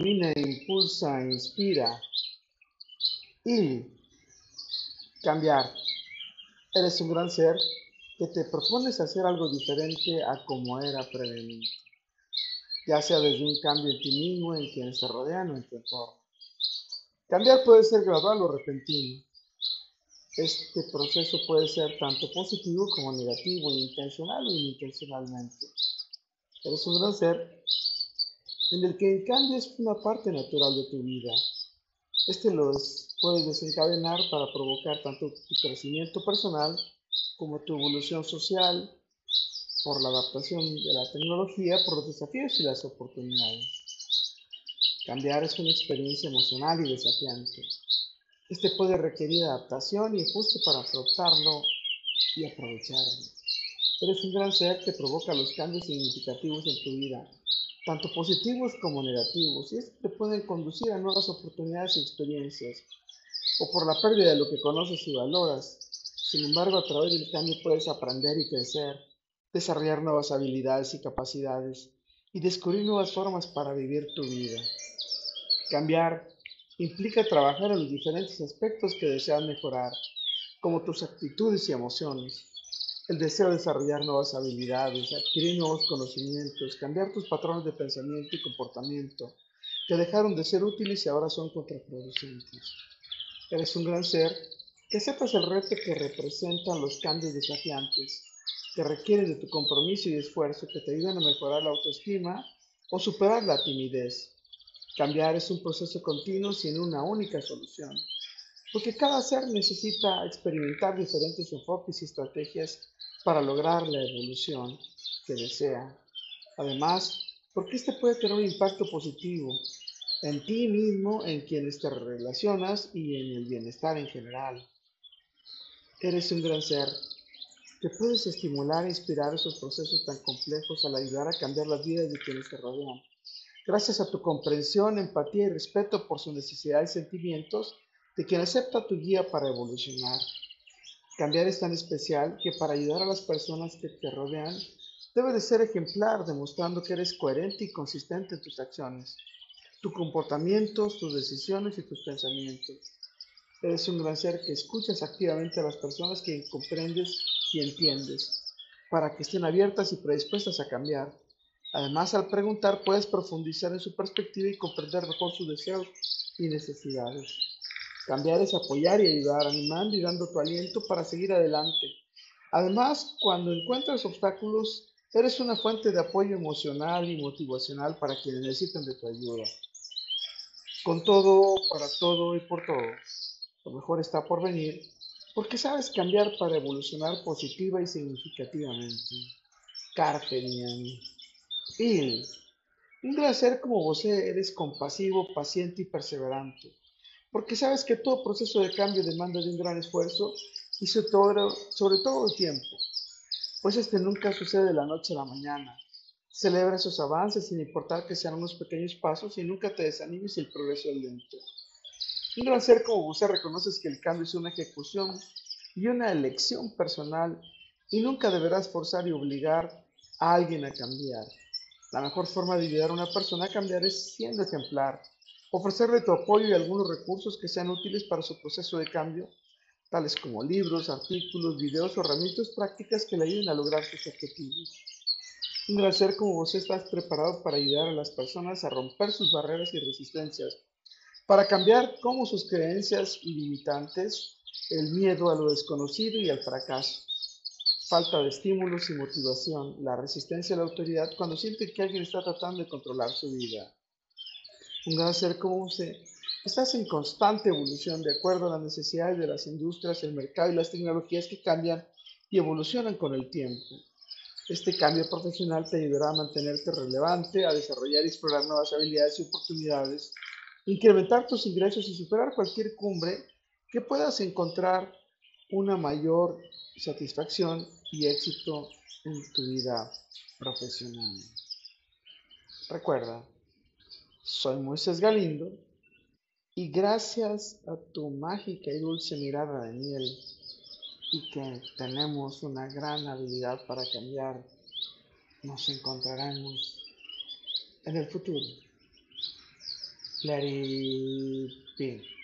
ilumina, impulsa, inspira. Y cambiar. Eres un gran ser que te propones hacer algo diferente a como era previamente, ya sea desde un cambio en ti mismo, en quienes te rodean o en tu entorno. Cambiar puede ser gradual o repentino. Este proceso puede ser tanto positivo como negativo, intencional o inintencionalmente. Eres un gran ser en el que el cambio es una parte natural de tu vida. Este los puedes desencadenar para provocar tanto tu crecimiento personal como tu evolución social, por la adaptación de la tecnología, por los desafíos y las oportunidades. Cambiar es una experiencia emocional y desafiante. Este puede requerir adaptación y ajuste para afrontarlo y aprovecharlo. Eres un gran ser que provoca los cambios significativos en tu vida, tanto positivos como negativos, y esto te puede conducir a nuevas oportunidades y experiencias, o por la pérdida de lo que conoces y valoras. Sin embargo, a través del cambio puedes aprender y crecer, desarrollar nuevas habilidades y capacidades, y descubrir nuevas formas para vivir tu vida. Cambiar implica trabajar en los diferentes aspectos que deseas mejorar, como tus actitudes y emociones, el deseo de desarrollar nuevas habilidades, adquirir nuevos conocimientos, cambiar tus patrones de pensamiento y comportamiento que dejaron de ser útiles y ahora son contraproducentes. Eres un gran ser que aceptas el reto que representan los cambios desafiantes, que requieren de tu compromiso y esfuerzo, que te ayudan a mejorar la autoestima o superar la timidez. Cambiar es un proceso continuo sin una única solución, porque cada ser necesita experimentar diferentes enfoques y estrategias para lograr la evolución que desea. Además, porque este puede tener un impacto positivo en ti mismo, en quienes te relacionas y en el bienestar en general. Eres un gran ser que puedes estimular e inspirar esos procesos tan complejos al ayudar a cambiar las vidas de quienes te rodean. Gracias a tu comprensión, empatía y respeto por sus necesidades y sentimientos de quien acepta tu guía para evolucionar. Cambiar es tan especial que para ayudar a las personas que te rodean, debes de ser ejemplar, demostrando que eres coherente y consistente en tus acciones, tus comportamientos, tus decisiones y tus pensamientos. Eres un gran ser que escuchas activamente a las personas que comprendes y entiendes, para que estén abiertas y predispuestas a cambiar. Además, al preguntar puedes profundizar en su perspectiva y comprender mejor sus deseos y necesidades. Cambiar es apoyar y ayudar, animando y dando tu aliento para seguir adelante. Además, cuando encuentras obstáculos, eres una fuente de apoyo emocional y motivacional para quienes necesitan de tu ayuda. Con todo, para todo y por todo, lo mejor está por venir, porque sabes cambiar para evolucionar positiva y significativamente. Carpe diem. Il. Un ser como vos eres compasivo, paciente y perseverante porque sabes que todo proceso de cambio demanda de un gran esfuerzo y sobre todo, sobre todo el tiempo, pues este nunca sucede de la noche a la mañana. Celebra esos avances sin importar que sean unos pequeños pasos y nunca te desanimes si el progreso es lento. Un gran ser como vos reconoces que el cambio es una ejecución y una elección personal y nunca deberás forzar y obligar a alguien a cambiar. La mejor forma de ayudar a una persona a cambiar es siendo ejemplar, ofrecerle tu apoyo y algunos recursos que sean útiles para su proceso de cambio, tales como libros, artículos, videos o herramientas prácticas que le ayuden a lograr sus objetivos. Un gran ser como vos estás preparado para ayudar a las personas a romper sus barreras y resistencias, para cambiar como sus creencias limitantes, el miedo a lo desconocido y al fracaso, falta de estímulos y motivación, la resistencia a la autoridad cuando siente que alguien está tratando de controlar su vida un gran ser como usted, estás en constante evolución de acuerdo a las necesidades de las industrias, el mercado y las tecnologías que cambian y evolucionan con el tiempo. Este cambio profesional te ayudará a mantenerte relevante, a desarrollar y explorar nuevas habilidades y oportunidades, incrementar tus ingresos y superar cualquier cumbre que puedas encontrar una mayor satisfacción y éxito en tu vida profesional. Recuerda, soy Moisés Galindo y gracias a tu mágica y dulce mirada de miel y que tenemos una gran habilidad para cambiar, nos encontraremos en el futuro. it be.